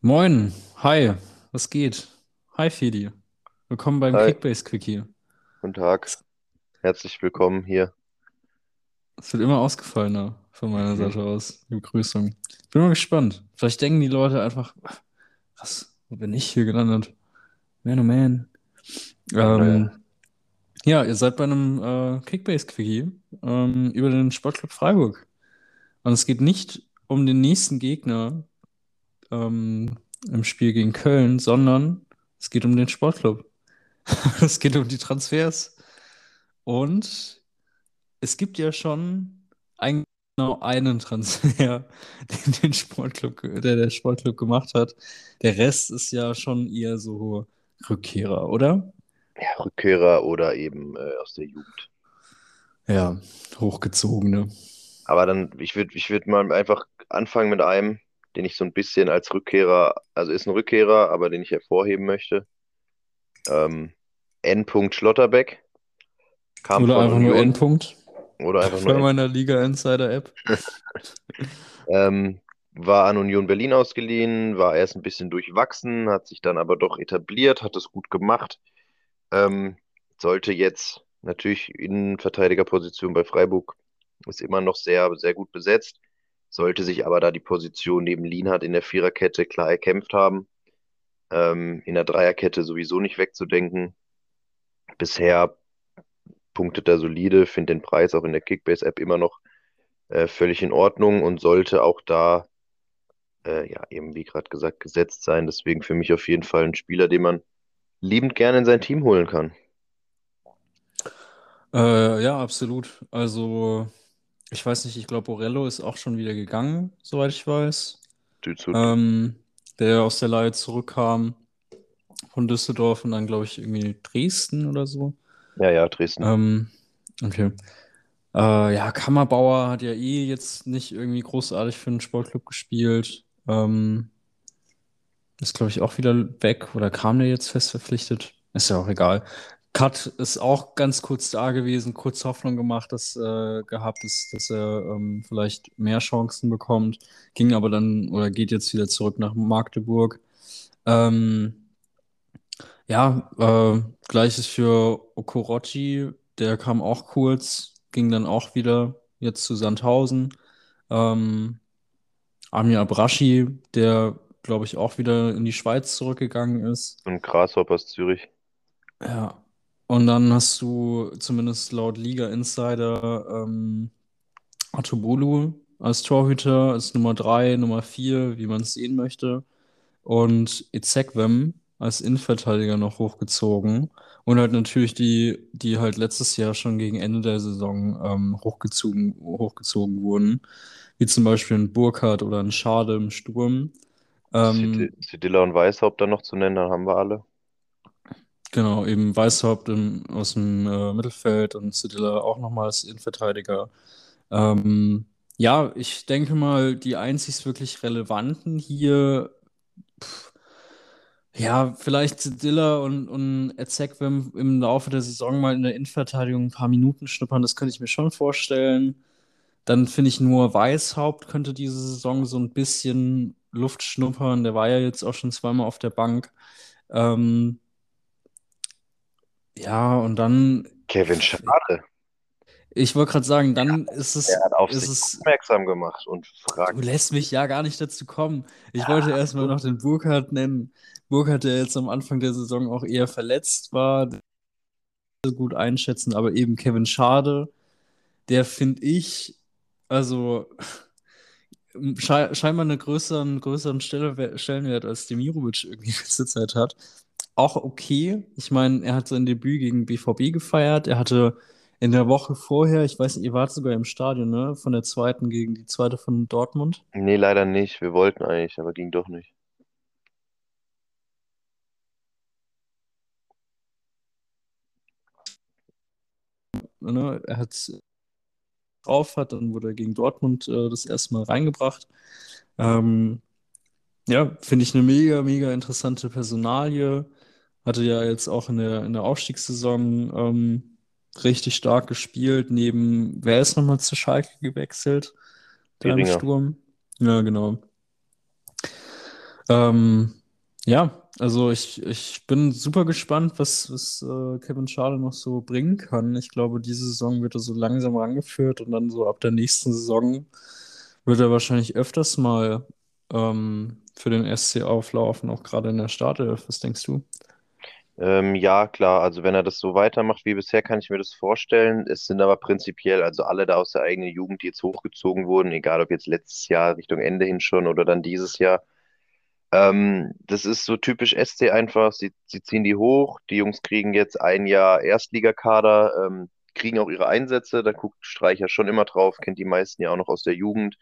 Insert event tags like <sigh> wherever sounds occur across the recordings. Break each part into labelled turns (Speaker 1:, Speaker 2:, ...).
Speaker 1: Moin, hi, was geht? Hi Fedi, willkommen beim
Speaker 2: Hi,
Speaker 1: Kickbase Quickie.
Speaker 2: guten Tag. Herzlich willkommen hier.
Speaker 1: Es wird immer ausgefallener von meiner
Speaker 2: Mhm.
Speaker 1: Seite aus, die Begrüßung. Bin mal gespannt. Vielleicht denken die Leute einfach, was, wo bin ich hier gelandet? Man, oh man. Ähm, ja, ihr seid bei einem äh, Kickbase Quickie ähm, über den Sportclub Freiburg. Und es geht nicht um den nächsten Gegner ähm, im Spiel gegen Köln, sondern es geht um den Sportclub. <laughs> Es geht um die Transfers. Und es gibt ja schon ein, genau einen Transfer, <laughs> den, den Sportclub, der der Sportclub gemacht hat. Der Rest ist ja schon eher so Rückkehrer, oder?
Speaker 2: Ja, Rückkehrer oder eben äh, aus der Jugend.
Speaker 1: Ja, hochgezogene.
Speaker 2: Aber dann, ich würde ich würd mal einfach anfangen mit einem, den ich so ein bisschen als Rückkehrer, also ist ein Rückkehrer, aber den ich hervorheben möchte. Ähm, N. Schlotterbeck kam
Speaker 1: Oder einfach nur
Speaker 2: Union
Speaker 1: Endpunkt
Speaker 2: oder einfach nur
Speaker 1: bei
Speaker 2: N.
Speaker 1: meiner Liga Insider App. <laughs>
Speaker 2: Ähm, war an Union Berlin ausgeliehen, war erst ein bisschen durchwachsen, hat sich dann aber doch etabliert, hat es gut gemacht. Ähm, sollte jetzt natürlich Innenverteidigerposition bei Freiburg ist immer noch sehr, sehr gut besetzt, sollte sich aber da die Position neben Lienhardt in der Viererkette klar erkämpft haben. Ähm, in der Dreierkette sowieso nicht wegzudenken. Bisher punktet er solide, finde den Preis auch in der Kickbase-App immer noch äh, völlig in Ordnung und sollte auch da, äh, ja, eben wie gerade gesagt, gesetzt sein. Deswegen für mich auf jeden Fall ein Spieler, den man liebend gerne in sein Team holen kann.
Speaker 1: Äh, ja, absolut. Also, ich weiß nicht, ich glaube, Orello ist auch schon wieder gegangen, soweit ich weiß. Ähm, der aus der Leihe zurückkam von Düsseldorf und dann, glaube ich, irgendwie Dresden oder so.
Speaker 2: Ja, ja, Dresden.
Speaker 1: Ähm, okay. Äh, ja, Kammerbauer hat ja eh jetzt nicht irgendwie großartig für den Sportclub gespielt. Ähm, ist, glaube ich, auch wieder weg oder kam der jetzt fest verpflichtet? Ist ja auch egal. Cut ist auch ganz kurz da gewesen, kurz Hoffnung gemacht, dass äh, gehabt ist, dass er ähm, vielleicht mehr Chancen bekommt. Ging aber dann oder geht jetzt wieder zurück nach Magdeburg. Ähm, ja, äh, gleiches für Okorochi, der kam auch kurz, ging dann auch wieder jetzt zu Sandhausen. Ähm, Amir Abrashi, der, glaube ich, auch wieder in die Schweiz zurückgegangen ist.
Speaker 2: Und Grasshoppers Zürich.
Speaker 1: Ja. Und dann hast du zumindest laut Liga Insider ähm, Atobolu als Torhüter, als Nummer 3, Nummer 4, wie man es sehen möchte. Und Ezekwem als Innenverteidiger noch hochgezogen. Und halt natürlich die, die halt letztes Jahr schon gegen Ende der Saison ähm, hochgezogen, hochgezogen wurden. Wie zum Beispiel ein Burkhardt oder ein Schade im Sturm. Ähm,
Speaker 2: Sedilla und Weishaupt dann noch zu nennen, dann haben wir alle.
Speaker 1: Genau, eben Weishaupt im, aus dem äh, Mittelfeld und Sedilla auch nochmal als Innenverteidiger. Ähm, ja, ich denke mal, die einzig wirklich relevanten hier, pff, ja, vielleicht Sedilla und, und Ezekwem im Laufe der Saison mal in der Innenverteidigung ein paar Minuten schnuppern, das könnte ich mir schon vorstellen. Dann finde ich nur Weishaupt könnte diese Saison so ein bisschen Luft schnuppern. Der war ja jetzt auch schon zweimal auf der Bank. Ähm, ja, und dann,
Speaker 2: Kevin Schade.
Speaker 1: ich wollte gerade sagen, dann ist es,
Speaker 2: Er hat auf sich
Speaker 1: es,
Speaker 2: aufmerksam gemacht und
Speaker 1: du
Speaker 2: fragt.
Speaker 1: lässt mich ja gar nicht dazu kommen. Ich wollte erstmal noch den Burkhardt nennen. Burkhardt, der jetzt am Anfang der Saison auch eher verletzt war, so gut einschätzen, aber eben Kevin Schade, der finde ich, also schei scheinbar einen größeren, größeren Stelle Stellenwert als Demirovic irgendwie <laughs> in letzter Zeit hat. Auch okay. Ich meine, er hat sein Debüt gegen BVB gefeiert. Er hatte in der Woche vorher, ich weiß nicht, ihr wart sogar im Stadion, ne? Von der zweiten gegen die zweite von Dortmund.
Speaker 2: Nee, leider nicht. Wir wollten eigentlich, aber ging doch nicht.
Speaker 1: Ne? Er hat drauf hat, dann wurde er gegen Dortmund äh, das erste Mal reingebracht. Ähm, ja, finde ich eine mega, mega interessante Personalie. hatte ja jetzt auch in der, in der Aufstiegssaison ähm, richtig stark gespielt. Neben, wer ist nochmal zu Schalke gewechselt? Im Sturm. Ja, genau. Ähm, ja, also ich, ich bin super gespannt, was, was äh, Kevin Schade noch so bringen kann. Ich glaube, diese Saison wird er so langsam rangeführt und dann so ab der nächsten Saison wird er wahrscheinlich öfters mal ähm, für den SC auflaufen, auch gerade in der Startelf. Was denkst du?
Speaker 2: Ähm, ja, klar, also wenn er das so weitermacht wie bisher, kann ich mir das vorstellen. Es sind aber prinzipiell, also alle da aus der eigenen Jugend, die jetzt hochgezogen wurden, egal ob jetzt letztes Jahr Richtung Ende hin schon oder dann dieses Jahr, ähm, das ist so typisch SC einfach. Sie, sie ziehen die hoch. Die Jungs kriegen jetzt ein Jahr Erstligakader, ähm, kriegen auch ihre Einsätze. Da guckt Streicher schon immer drauf, kennt die meisten ja auch noch aus der Jugend.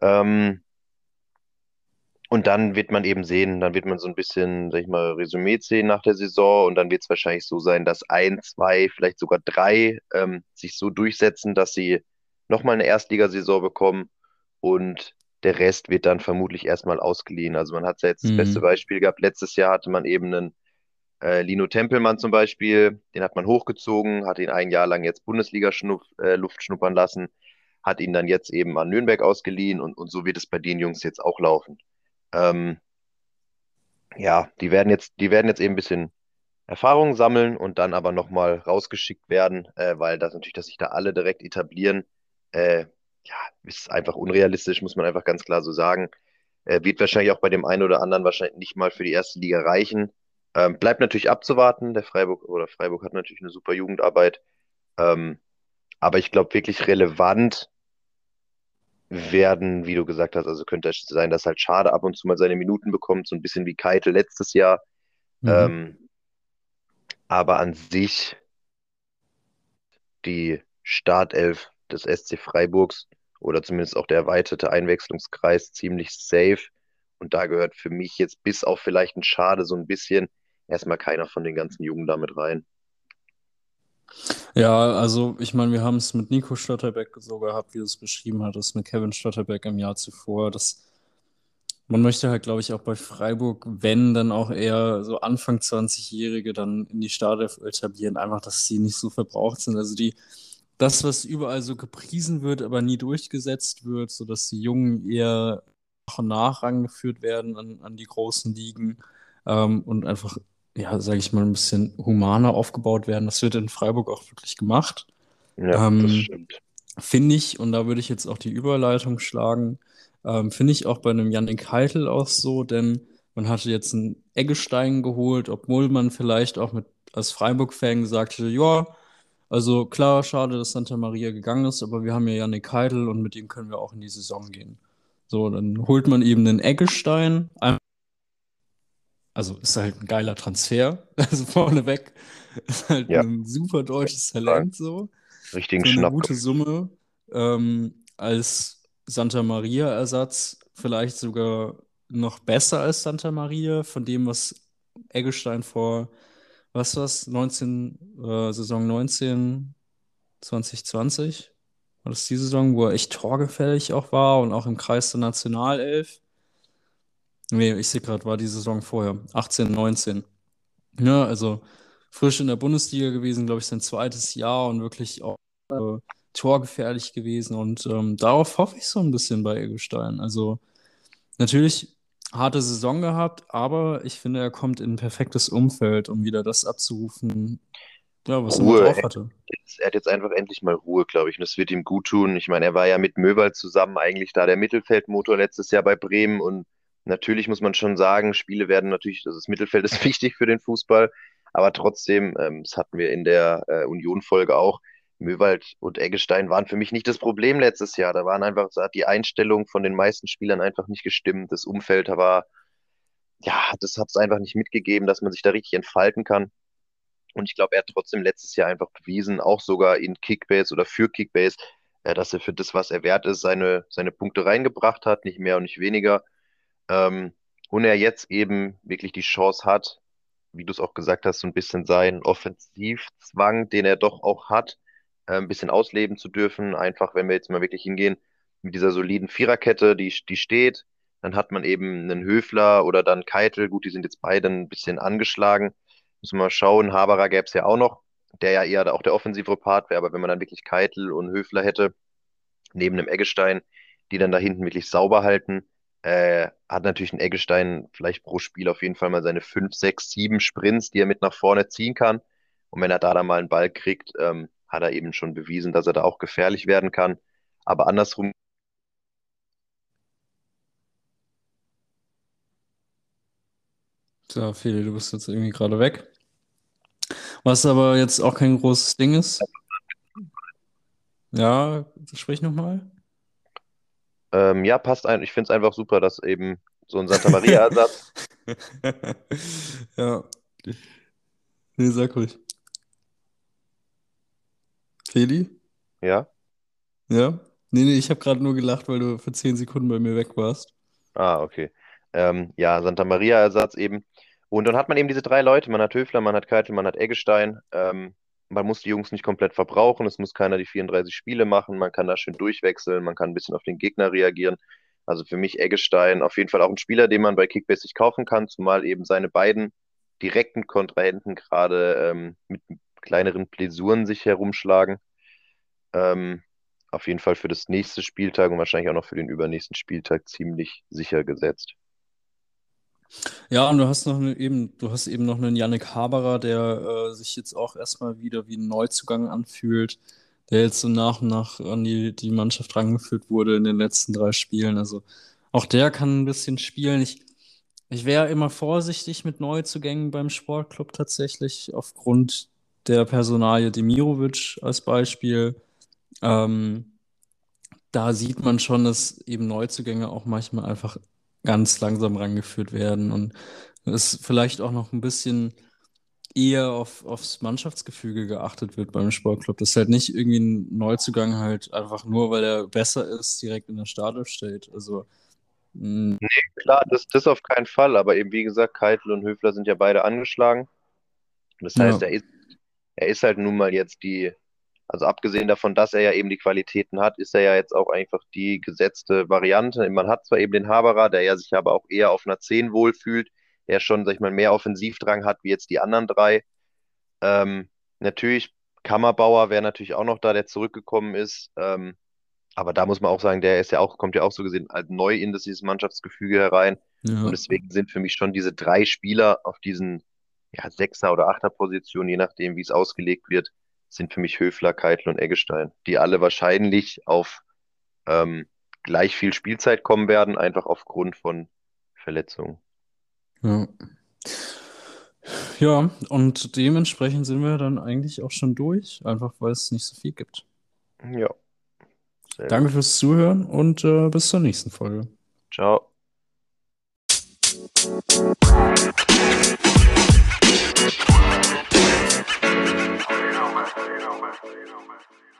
Speaker 2: Ähm, und dann wird man eben sehen, dann wird man so ein bisschen, sag ich mal, Resümee ziehen nach der Saison und dann wird es wahrscheinlich so sein, dass ein, zwei, vielleicht sogar drei ähm, sich so durchsetzen, dass sie nochmal eine Erstligasaison bekommen und der Rest wird dann vermutlich erstmal ausgeliehen. Also man hat ja jetzt das beste
Speaker 1: Mhm.
Speaker 2: Beispiel gehabt. Letztes Jahr hatte man eben einen äh, Lino Tempelmann zum Beispiel, den hat man hochgezogen, hat ihn ein Jahr lang jetzt Bundesliga-Luft äh, schnuppern lassen, hat ihn dann jetzt eben an Nürnberg ausgeliehen und, und so wird es bei den Jungs jetzt auch laufen. Ähm, ja, die werden jetzt, die werden jetzt eben ein bisschen Erfahrung sammeln und dann aber nochmal rausgeschickt werden, äh, weil das natürlich, dass sich da alle direkt etablieren, äh, ja, ist einfach unrealistisch, muss man einfach ganz klar so sagen. Äh, wird wahrscheinlich auch bei dem einen oder anderen wahrscheinlich nicht mal für die erste Liga reichen. Ähm, bleibt natürlich abzuwarten. Der Freiburg oder Freiburg hat natürlich eine super Jugendarbeit. Ähm, aber ich glaube, wirklich relevant werden, wie du gesagt hast, also könnte es sein, dass halt Schade ab und zu mal seine Minuten bekommt, so ein bisschen wie Keitel letztes Jahr.
Speaker 1: Mhm.
Speaker 2: Ähm, aber an sich die Startelf des SC Freiburgs oder zumindest auch der erweiterte Einwechslungskreis ziemlich safe. Und da gehört für mich jetzt bis auf vielleicht ein Schade so ein bisschen erstmal keiner von den ganzen Jungen damit rein.
Speaker 1: Ja, also ich meine, wir haben es mit Nico Schlotterbeck so gehabt, wie du es beschrieben hattest, mit Kevin Schlotterbeck im Jahr zuvor. Das, man möchte halt, glaube ich, auch bei Freiburg, wenn dann auch eher so Anfang 20-Jährige dann in die Startelf etablieren, einfach, dass sie nicht so verbraucht sind. Also die, das, was überall so gepriesen wird, aber nie durchgesetzt wird, sodass die Jungen eher nach und nach rangeführt werden an, an die großen Ligen ähm, und einfach ja, sage ich mal, ein bisschen humaner aufgebaut werden. Das wird in Freiburg auch wirklich gemacht.
Speaker 2: Ja, das
Speaker 1: Ähm,
Speaker 2: stimmt.
Speaker 1: finde ich, und da würde ich jetzt auch die Überleitung schlagen, ähm, finde ich auch bei einem Yannick Heitel auch so, denn man hatte jetzt einen Eggestein geholt, obwohl man vielleicht auch mit als Freiburg-Fan gesagt hätte, ja, also klar, schade, dass Santa Maria gegangen ist, aber wir haben ja Yannick Heitel und mit ihm können wir auch in die Saison gehen. So, dann holt man eben einen Eggestein, also ist halt ein geiler Transfer. <laughs> Also vorneweg ist halt
Speaker 2: Ja,
Speaker 1: ein super deutsches. Talent so.
Speaker 2: Richtigen
Speaker 1: Für eine
Speaker 2: Schnapp.
Speaker 1: gute Summe. Ähm, als Santa Maria-Ersatz vielleicht sogar noch besser als Santa Maria, von dem, was Eggestein vor, was war's, 19, äh, Saison 19, 2020, war das die Saison, wo er echt torgefällig auch war und auch im Kreis der Nationalelf. Nee, ich sehe gerade, war die Saison vorher, 18, 19. Ja, also frisch in der Bundesliga gewesen, glaube ich, sein zweites Jahr und wirklich auch äh, torgefährlich gewesen. Und ähm, darauf hoffe ich so ein bisschen bei Eggestein. Also natürlich harte Saison gehabt, aber ich finde, er kommt in ein perfektes Umfeld, um wieder das abzurufen, ja, was er
Speaker 2: Ruhe.
Speaker 1: drauf
Speaker 2: Er,
Speaker 1: hatte.
Speaker 2: jetzt, er hat jetzt einfach endlich mal Ruhe, glaube ich. Und das wird ihm gut tun. Ich meine, er war ja mit Möwald zusammen eigentlich da der Mittelfeldmotor letztes Jahr bei Bremen. Und natürlich muss man schon sagen, Spiele werden natürlich, also das Mittelfeld <laughs> ist wichtig für den Fußball. Aber trotzdem, ähm, das hatten wir in der äh, Union-Folge auch, Möwald und Eggestein waren für mich nicht das Problem letztes Jahr. Da waren einfach, da hat die Einstellung von den meisten Spielern einfach nicht gestimmt. Das Umfeld war, ja, das hat es einfach nicht mitgegeben, dass man sich da richtig entfalten kann. Und ich glaube, er hat trotzdem letztes Jahr einfach bewiesen, auch sogar in Kickbase oder für Kickbase, äh, dass er für das, was er wert ist, seine, seine Punkte reingebracht hat, nicht mehr und nicht weniger. Ähm, und er jetzt eben wirklich die Chance hat, wie du es auch gesagt hast, so ein bisschen seinen Offensivzwang, den er doch auch hat, äh, ein bisschen ausleben zu dürfen. Einfach, wenn wir jetzt mal wirklich hingehen, mit dieser soliden Viererkette, die, die steht, dann hat man eben einen Höfler oder dann Keitel, gut, die sind jetzt beide ein bisschen angeschlagen, Müssen wir mal schauen. Haberer gäbe es ja auch noch, der ja eher auch der offensivere Part wäre, aber wenn man dann wirklich Keitel und Höfler hätte, neben dem Eggestein, die dann da hinten wirklich sauber halten, äh, hat natürlich ein Eggestein vielleicht pro Spiel auf jeden Fall mal seine 5, 6, 7 Sprints, die er mit nach vorne ziehen kann. Und wenn er da dann mal einen Ball kriegt, ähm, hat er eben schon bewiesen, dass er da auch gefährlich werden kann. Aber andersrum
Speaker 1: So, Feli, du bist jetzt irgendwie gerade weg. Was aber jetzt auch kein großes Ding ist. Ja, sprich nochmal.
Speaker 2: Ähm, ja, passt ein. Ich finde es einfach super, dass eben so ein Santa Maria-Ersatz. <laughs>
Speaker 1: ja. Nee, sag ruhig. Feli?
Speaker 2: Ja?
Speaker 1: Ja? Nee, nee, ich habe gerade nur gelacht, weil du für 10 Sekunden bei mir weg warst.
Speaker 2: Ah, okay. Ähm, ja, Santa Maria-Ersatz eben. Und dann hat man eben diese drei Leute. Man hat Höfler, man hat Keitel, man hat Eggestein. Ähm, man muss die Jungs nicht komplett verbrauchen. Es muss keiner die 34 Spiele machen. Man kann da schön durchwechseln. Man kann ein bisschen auf den Gegner reagieren. Also für mich Eggestein auf jeden Fall auch ein Spieler, den man bei Kickbase sich kaufen kann, zumal eben seine beiden direkten Kontrahenten gerade ähm, mit kleineren Pläsuren sich herumschlagen. Ähm, auf jeden Fall für das nächste Spieltag und wahrscheinlich auch noch für den übernächsten Spieltag ziemlich sicher gesetzt.
Speaker 1: Ja, und du hast noch eine, eben, du hast eben noch einen Yannick Haberer, der äh, sich jetzt auch erstmal wieder wie ein Neuzugang anfühlt, der jetzt so nach und nach an die, die Mannschaft rangeführt wurde in den letzten drei Spielen. Also auch der kann ein bisschen spielen. Ich, ich wäre immer vorsichtig mit Neuzugängen beim Sportclub tatsächlich, aufgrund der Personalie Demirovic als Beispiel. Ähm, da sieht man schon, dass eben Neuzugänge auch manchmal einfach ganz langsam rangeführt werden und es vielleicht auch noch ein bisschen eher auf, aufs Mannschaftsgefüge geachtet wird beim Sportclub. Das ist halt nicht irgendwie ein Neuzugang halt einfach nur, weil er besser ist, direkt in der Startelf steht. Also
Speaker 2: nee, klar, das, das auf keinen Fall, aber eben wie gesagt, Keitel und Höfler sind ja beide angeschlagen. Das heißt, ja. er, ist, er ist halt nun mal jetzt die, also abgesehen davon, dass er ja eben die Qualitäten hat, ist er ja jetzt auch einfach die gesetzte Variante. Man hat zwar eben den Haberer, der ja sich aber auch eher auf einer 10 wohlfühlt, der schon, sag ich mal, mehr Offensivdrang hat wie jetzt die anderen drei. Ähm, natürlich, Kammerbauer wäre natürlich auch noch da, der zurückgekommen ist. Ähm, aber da muss man auch sagen, der ist ja auch, kommt ja auch so gesehen halt neu in dieses Mannschaftsgefüge herein. Ja. Und deswegen sind für mich schon diese drei Spieler auf diesen ja, Sechser- oder Achter-Positionen, je nachdem, wie es ausgelegt wird, sind für mich Höfler, Keitel und Eggestein, die alle wahrscheinlich auf ähm, gleich viel Spielzeit kommen werden, einfach aufgrund von Verletzungen.
Speaker 1: Ja. Ja, und dementsprechend sind wir dann eigentlich auch schon durch, einfach weil es nicht so viel gibt.
Speaker 2: Ja.
Speaker 1: Danke fürs Zuhören und äh, bis zur nächsten Folge.
Speaker 2: Ciao. so you know, man.